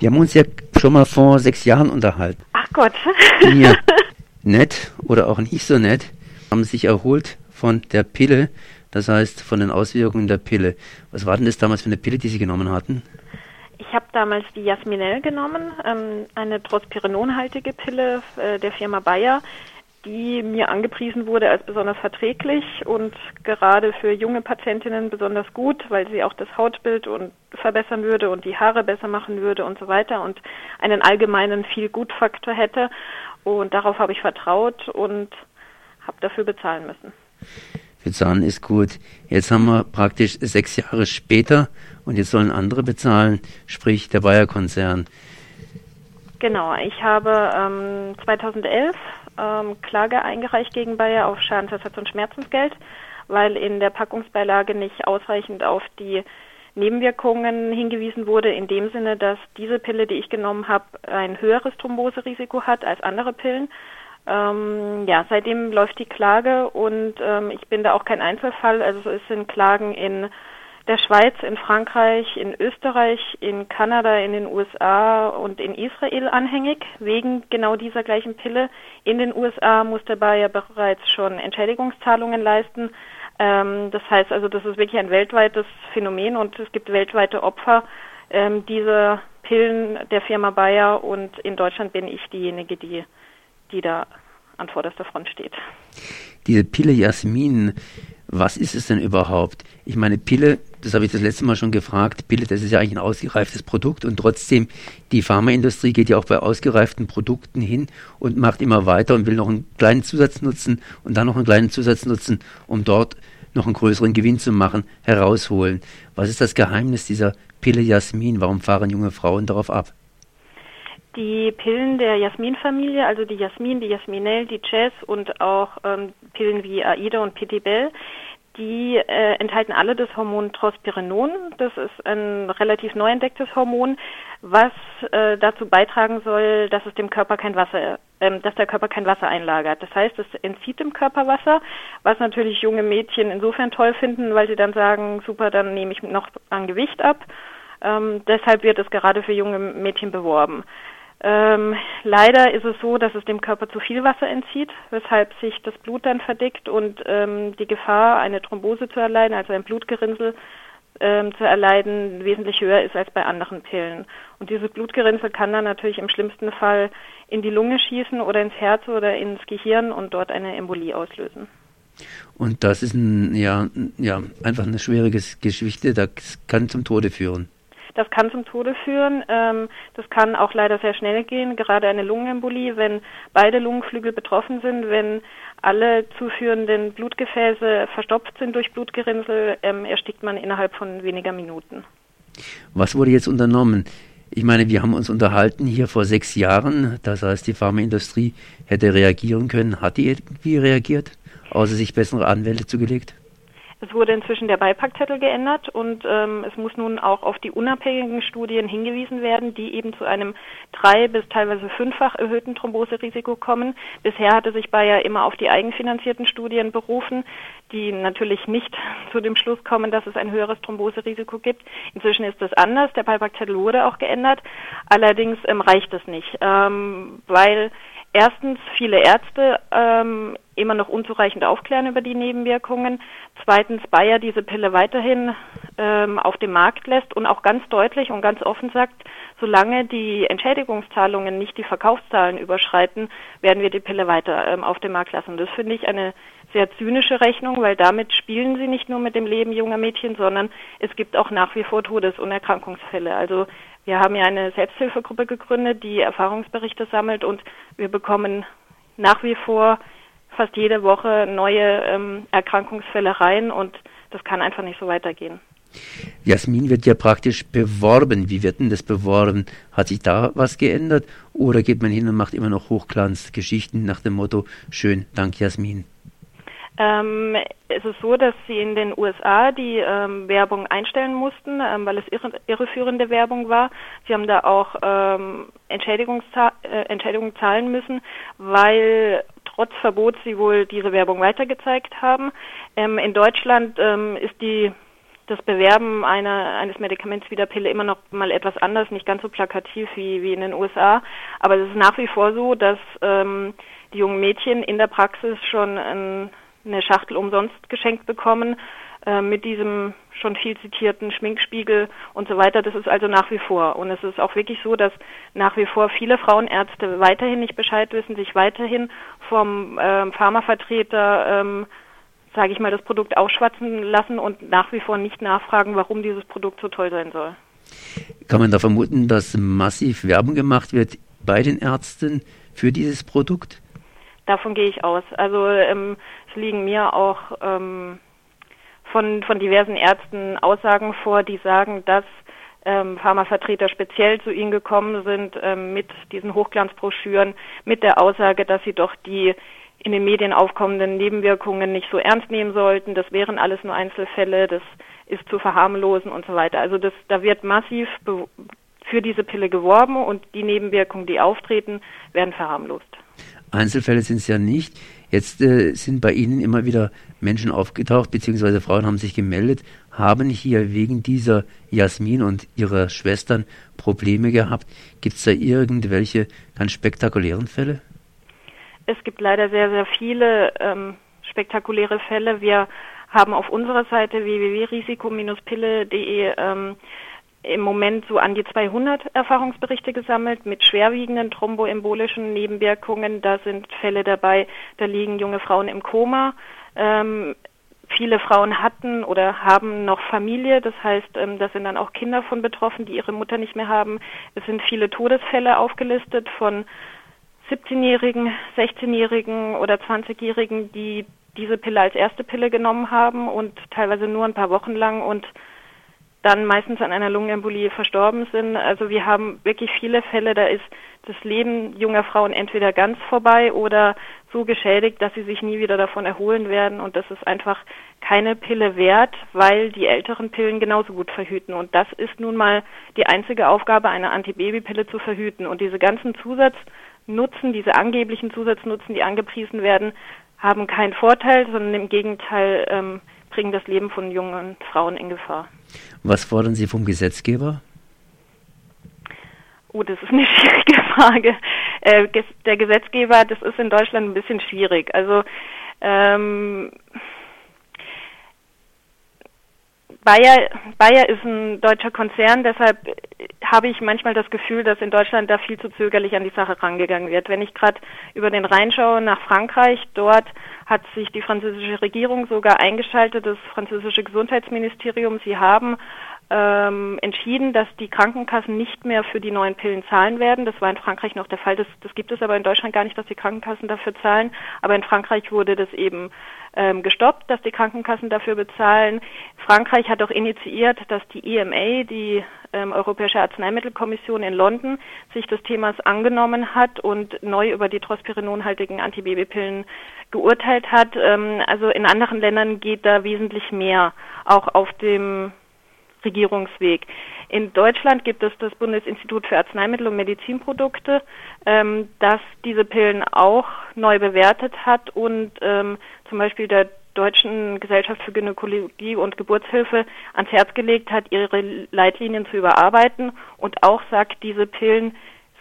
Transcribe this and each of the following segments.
Wir haben uns ja schon mal vor sechs Jahren unterhalten. Ach Gott. Ja, nett oder auch nicht so nett, haben sich erholt von der Pille, das heißt von den Auswirkungen der Pille. Was war denn das damals für eine Pille, die Sie genommen hatten? Ich habe damals die Jasminell genommen, ähm, eine Trospirinonhaltige Pille äh, der Firma Bayer, die mir angepriesen wurde als besonders verträglich und gerade für junge Patientinnen besonders gut, weil sie auch das Hautbild und verbessern würde und die Haare besser machen würde und so weiter und einen allgemeinen viel Gutfaktor hätte. Und darauf habe ich vertraut und habe dafür bezahlen müssen. Bezahlen ist gut. Jetzt haben wir praktisch sechs Jahre später und jetzt sollen andere bezahlen, sprich der Bayer-Konzern. Genau, ich habe ähm, 2011 ähm, Klage eingereicht gegen Bayer auf Schadensersatz und Schmerzensgeld, weil in der Packungsbeilage nicht ausreichend auf die Nebenwirkungen hingewiesen wurde, in dem Sinne, dass diese Pille, die ich genommen habe, ein höheres Thromboserisiko hat als andere Pillen. Ähm, ja, seitdem läuft die Klage und ähm, ich bin da auch kein Einzelfall. Also es sind Klagen in der Schweiz, in Frankreich, in Österreich, in Kanada, in den USA und in Israel anhängig, wegen genau dieser gleichen Pille. In den USA musste Bayer bereits schon Entschädigungszahlungen leisten. Ähm, das heißt also, das ist wirklich ein weltweites Phänomen und es gibt weltweite Opfer ähm, dieser Pillen der Firma Bayer und in Deutschland bin ich diejenige, die, die da an vorderster Front steht. Diese Pille Jasmin, was ist es denn überhaupt? Ich meine, Pille, das habe ich das letzte Mal schon gefragt, Pille, das ist ja eigentlich ein ausgereiftes Produkt und trotzdem, die Pharmaindustrie geht ja auch bei ausgereiften Produkten hin und macht immer weiter und will noch einen kleinen Zusatznutzen und dann noch einen kleinen Zusatznutzen, um dort noch einen größeren Gewinn zu machen, herausholen. Was ist das Geheimnis dieser Pille Jasmin? Warum fahren junge Frauen darauf ab? Die Pillen der Jasmin-Familie, also die Jasmin, die Jasminell, die Jazz und auch ähm, Pillen wie Aida und Pitibel, die äh, enthalten alle das Hormon Trospirinon. Das ist ein relativ neu entdecktes Hormon, was äh, dazu beitragen soll, dass es dem Körper kein Wasser, äh, dass der Körper kein Wasser einlagert. Das heißt, es entzieht dem Körper Wasser, was natürlich junge Mädchen insofern toll finden, weil sie dann sagen, super, dann nehme ich noch an Gewicht ab. Ähm, deshalb wird es gerade für junge Mädchen beworben. Ähm, leider ist es so, dass es dem Körper zu viel Wasser entzieht, weshalb sich das Blut dann verdickt und ähm, die Gefahr, eine Thrombose zu erleiden, also ein Blutgerinnsel ähm, zu erleiden, wesentlich höher ist als bei anderen Pillen. Und dieses Blutgerinnsel kann dann natürlich im schlimmsten Fall in die Lunge schießen oder ins Herz oder ins Gehirn und dort eine Embolie auslösen. Und das ist ein, ja, ja, einfach eine schwere Geschichte, das kann zum Tode führen. Das kann zum Tode führen. Ähm, das kann auch leider sehr schnell gehen, gerade eine Lungenembolie, wenn beide Lungenflügel betroffen sind, wenn alle zuführenden Blutgefäße verstopft sind durch Blutgerinnsel, ähm, erstickt man innerhalb von weniger Minuten. Was wurde jetzt unternommen? Ich meine, wir haben uns unterhalten hier vor sechs Jahren. Das heißt, die Pharmaindustrie hätte reagieren können. Hat die irgendwie reagiert, außer sich bessere Anwälte zugelegt? Es wurde inzwischen der Beipackzettel geändert und ähm, es muss nun auch auf die unabhängigen Studien hingewiesen werden, die eben zu einem drei- bis teilweise fünffach erhöhten Thromboserisiko kommen. Bisher hatte sich Bayer immer auf die eigenfinanzierten Studien berufen, die natürlich nicht zu dem Schluss kommen, dass es ein höheres Thromboserisiko gibt. Inzwischen ist das anders. Der Beipackzettel wurde auch geändert. Allerdings ähm, reicht es nicht, ähm, weil erstens viele Ärzte ähm, immer noch unzureichend aufklären über die Nebenwirkungen. Zweitens Bayer diese Pille weiterhin ähm, auf dem Markt lässt und auch ganz deutlich und ganz offen sagt, solange die Entschädigungszahlungen nicht die Verkaufszahlen überschreiten, werden wir die Pille weiter ähm, auf dem Markt lassen. Das finde ich eine sehr zynische Rechnung, weil damit spielen sie nicht nur mit dem Leben junger Mädchen, sondern es gibt auch nach wie vor Todes- und Erkrankungsfälle. Also wir haben ja eine Selbsthilfegruppe gegründet, die Erfahrungsberichte sammelt und wir bekommen nach wie vor fast jede Woche neue ähm, Erkrankungsfälle rein und das kann einfach nicht so weitergehen. Jasmin wird ja praktisch beworben. Wie wird denn das beworben? Hat sich da was geändert? Oder geht man hin und macht immer noch Hochglanzgeschichten nach dem Motto, schön, dank Jasmin? Ähm, es ist so, dass sie in den USA die ähm, Werbung einstellen mussten, ähm, weil es irre, irreführende Werbung war. Sie haben da auch ähm, Entschädigungsza äh, Entschädigungen zahlen müssen, weil trotz Verbot sie wohl diese Werbung weitergezeigt haben. Ähm, in Deutschland ähm, ist die das Bewerben einer, eines Medikaments wie der Pille immer noch mal etwas anders, nicht ganz so plakativ wie, wie in den USA. Aber es ist nach wie vor so, dass ähm, die jungen Mädchen in der Praxis schon ein, eine Schachtel umsonst geschenkt bekommen äh, mit diesem schon viel zitierten Schminkspiegel und so weiter. Das ist also nach wie vor. Und es ist auch wirklich so, dass nach wie vor viele Frauenärzte weiterhin nicht Bescheid wissen, sich weiterhin vom äh, Pharmavertreter ähm, sage ich mal, das Produkt ausschwatzen lassen und nach wie vor nicht nachfragen, warum dieses Produkt so toll sein soll. Kann man da vermuten, dass massiv Werbung gemacht wird bei den Ärzten für dieses Produkt? Davon gehe ich aus. Also ähm, es liegen mir auch ähm, von, von diversen Ärzten Aussagen vor, die sagen, dass ähm, Pharmavertreter speziell zu ihnen gekommen sind ähm, mit diesen Hochglanzbroschüren, mit der Aussage, dass sie doch die in den Medien aufkommenden Nebenwirkungen nicht so ernst nehmen sollten. Das wären alles nur Einzelfälle, das ist zu verharmlosen und so weiter. Also das, da wird massiv für diese Pille geworben und die Nebenwirkungen, die auftreten, werden verharmlost. Einzelfälle sind es ja nicht. Jetzt äh, sind bei Ihnen immer wieder Menschen aufgetaucht, beziehungsweise Frauen haben sich gemeldet, haben hier wegen dieser Jasmin und ihrer Schwestern Probleme gehabt. Gibt es da irgendwelche ganz spektakulären Fälle? Es gibt leider sehr, sehr viele ähm, spektakuläre Fälle. Wir haben auf unserer Seite www.risiko-pille.de ähm, im Moment so an die 200 Erfahrungsberichte gesammelt mit schwerwiegenden thromboembolischen Nebenwirkungen. Da sind Fälle dabei, da liegen junge Frauen im Koma. Ähm, viele Frauen hatten oder haben noch Familie, das heißt, ähm, da sind dann auch Kinder von betroffen, die ihre Mutter nicht mehr haben. Es sind viele Todesfälle aufgelistet von 17-Jährigen, 16-Jährigen oder 20-Jährigen, die diese Pille als erste Pille genommen haben und teilweise nur ein paar Wochen lang und dann meistens an einer Lungenembolie verstorben sind. Also wir haben wirklich viele Fälle, da ist das Leben junger Frauen entweder ganz vorbei oder so geschädigt, dass sie sich nie wieder davon erholen werden. Und das ist einfach keine Pille wert, weil die älteren Pillen genauso gut verhüten. Und das ist nun mal die einzige Aufgabe, eine Antibabypille zu verhüten. Und diese ganzen Zusatznutzen, diese angeblichen Zusatznutzen, die angepriesen werden, haben keinen Vorteil, sondern im Gegenteil ähm, bringen das Leben von jungen Frauen in Gefahr. Was fordern Sie vom Gesetzgeber? Oh, das ist eine schwierige Frage. Äh, der Gesetzgeber, das ist in Deutschland ein bisschen schwierig. Also ähm, Bayer, Bayer ist ein deutscher Konzern, deshalb habe ich manchmal das Gefühl, dass in Deutschland da viel zu zögerlich an die Sache rangegangen wird. Wenn ich gerade über den Rhein schaue nach Frankreich, dort hat sich die französische Regierung sogar eingeschaltet, das französische Gesundheitsministerium. Sie haben ähm, entschieden, dass die Krankenkassen nicht mehr für die neuen Pillen zahlen werden. Das war in Frankreich noch der Fall. Das, das gibt es aber in Deutschland gar nicht, dass die Krankenkassen dafür zahlen. Aber in Frankreich wurde das eben ähm, gestoppt, dass die Krankenkassen dafür bezahlen. Frankreich hat auch initiiert, dass die EMA, die ähm, Europäische Arzneimittelkommission in London, sich des Themas angenommen hat und neu über die trospirinonhaltigen Antibabypillen geurteilt hat. Ähm, also in anderen Ländern geht da wesentlich mehr, auch auf dem Regierungsweg. In Deutschland gibt es das Bundesinstitut für Arzneimittel und Medizinprodukte, ähm, das diese Pillen auch neu bewertet hat und ähm, zum Beispiel der Deutschen Gesellschaft für Gynäkologie und Geburtshilfe ans Herz gelegt hat, ihre Leitlinien zu überarbeiten und auch sagt, diese Pillen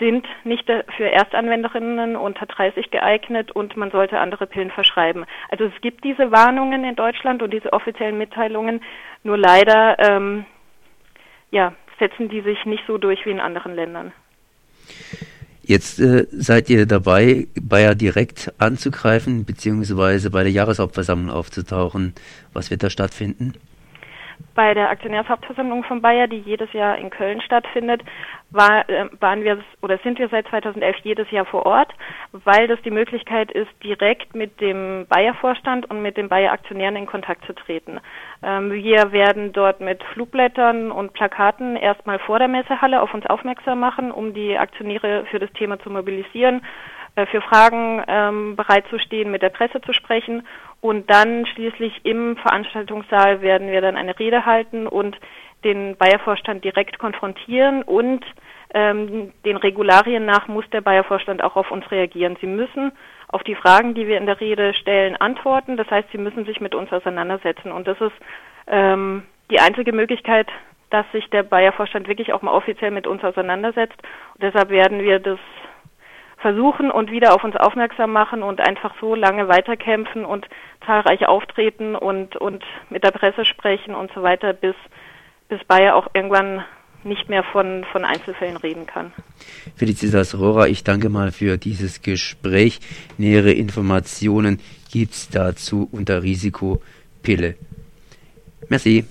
sind nicht für Erstanwenderinnen unter 30 geeignet und man sollte andere Pillen verschreiben. Also es gibt diese Warnungen in Deutschland und diese offiziellen Mitteilungen, nur leider ähm, ja, setzen die sich nicht so durch wie in anderen Ländern. Jetzt äh, seid ihr dabei, Bayer direkt anzugreifen, beziehungsweise bei der Jahreshauptversammlung aufzutauchen. Was wird da stattfinden? Bei der Aktionärshauptversammlung von Bayer, die jedes Jahr in Köln stattfindet, war, äh, waren wir oder sind wir seit 2011 jedes Jahr vor Ort, weil das die Möglichkeit ist, direkt mit dem Bayer-Vorstand und mit den Bayer-Aktionären in Kontakt zu treten. Ähm, wir werden dort mit Flugblättern und Plakaten erstmal vor der Messehalle auf uns aufmerksam machen, um die Aktionäre für das Thema zu mobilisieren für Fragen ähm, bereitzustehen, mit der Presse zu sprechen. Und dann schließlich im Veranstaltungssaal werden wir dann eine Rede halten und den Bayer-Vorstand direkt konfrontieren und ähm, den Regularien nach muss der Bayer-Vorstand auch auf uns reagieren. Sie müssen auf die Fragen, die wir in der Rede stellen, antworten. Das heißt, sie müssen sich mit uns auseinandersetzen. Und das ist ähm, die einzige Möglichkeit, dass sich der Bayer-Vorstand wirklich auch mal offiziell mit uns auseinandersetzt. Und deshalb werden wir das versuchen und wieder auf uns aufmerksam machen und einfach so lange weiterkämpfen und zahlreich auftreten und, und mit der Presse sprechen und so weiter, bis, bis Bayer auch irgendwann nicht mehr von, von Einzelfällen reden kann. Felicitas Rohrer, ich danke mal für dieses Gespräch. Nähere Informationen gibt es dazu unter Risikopille. Merci.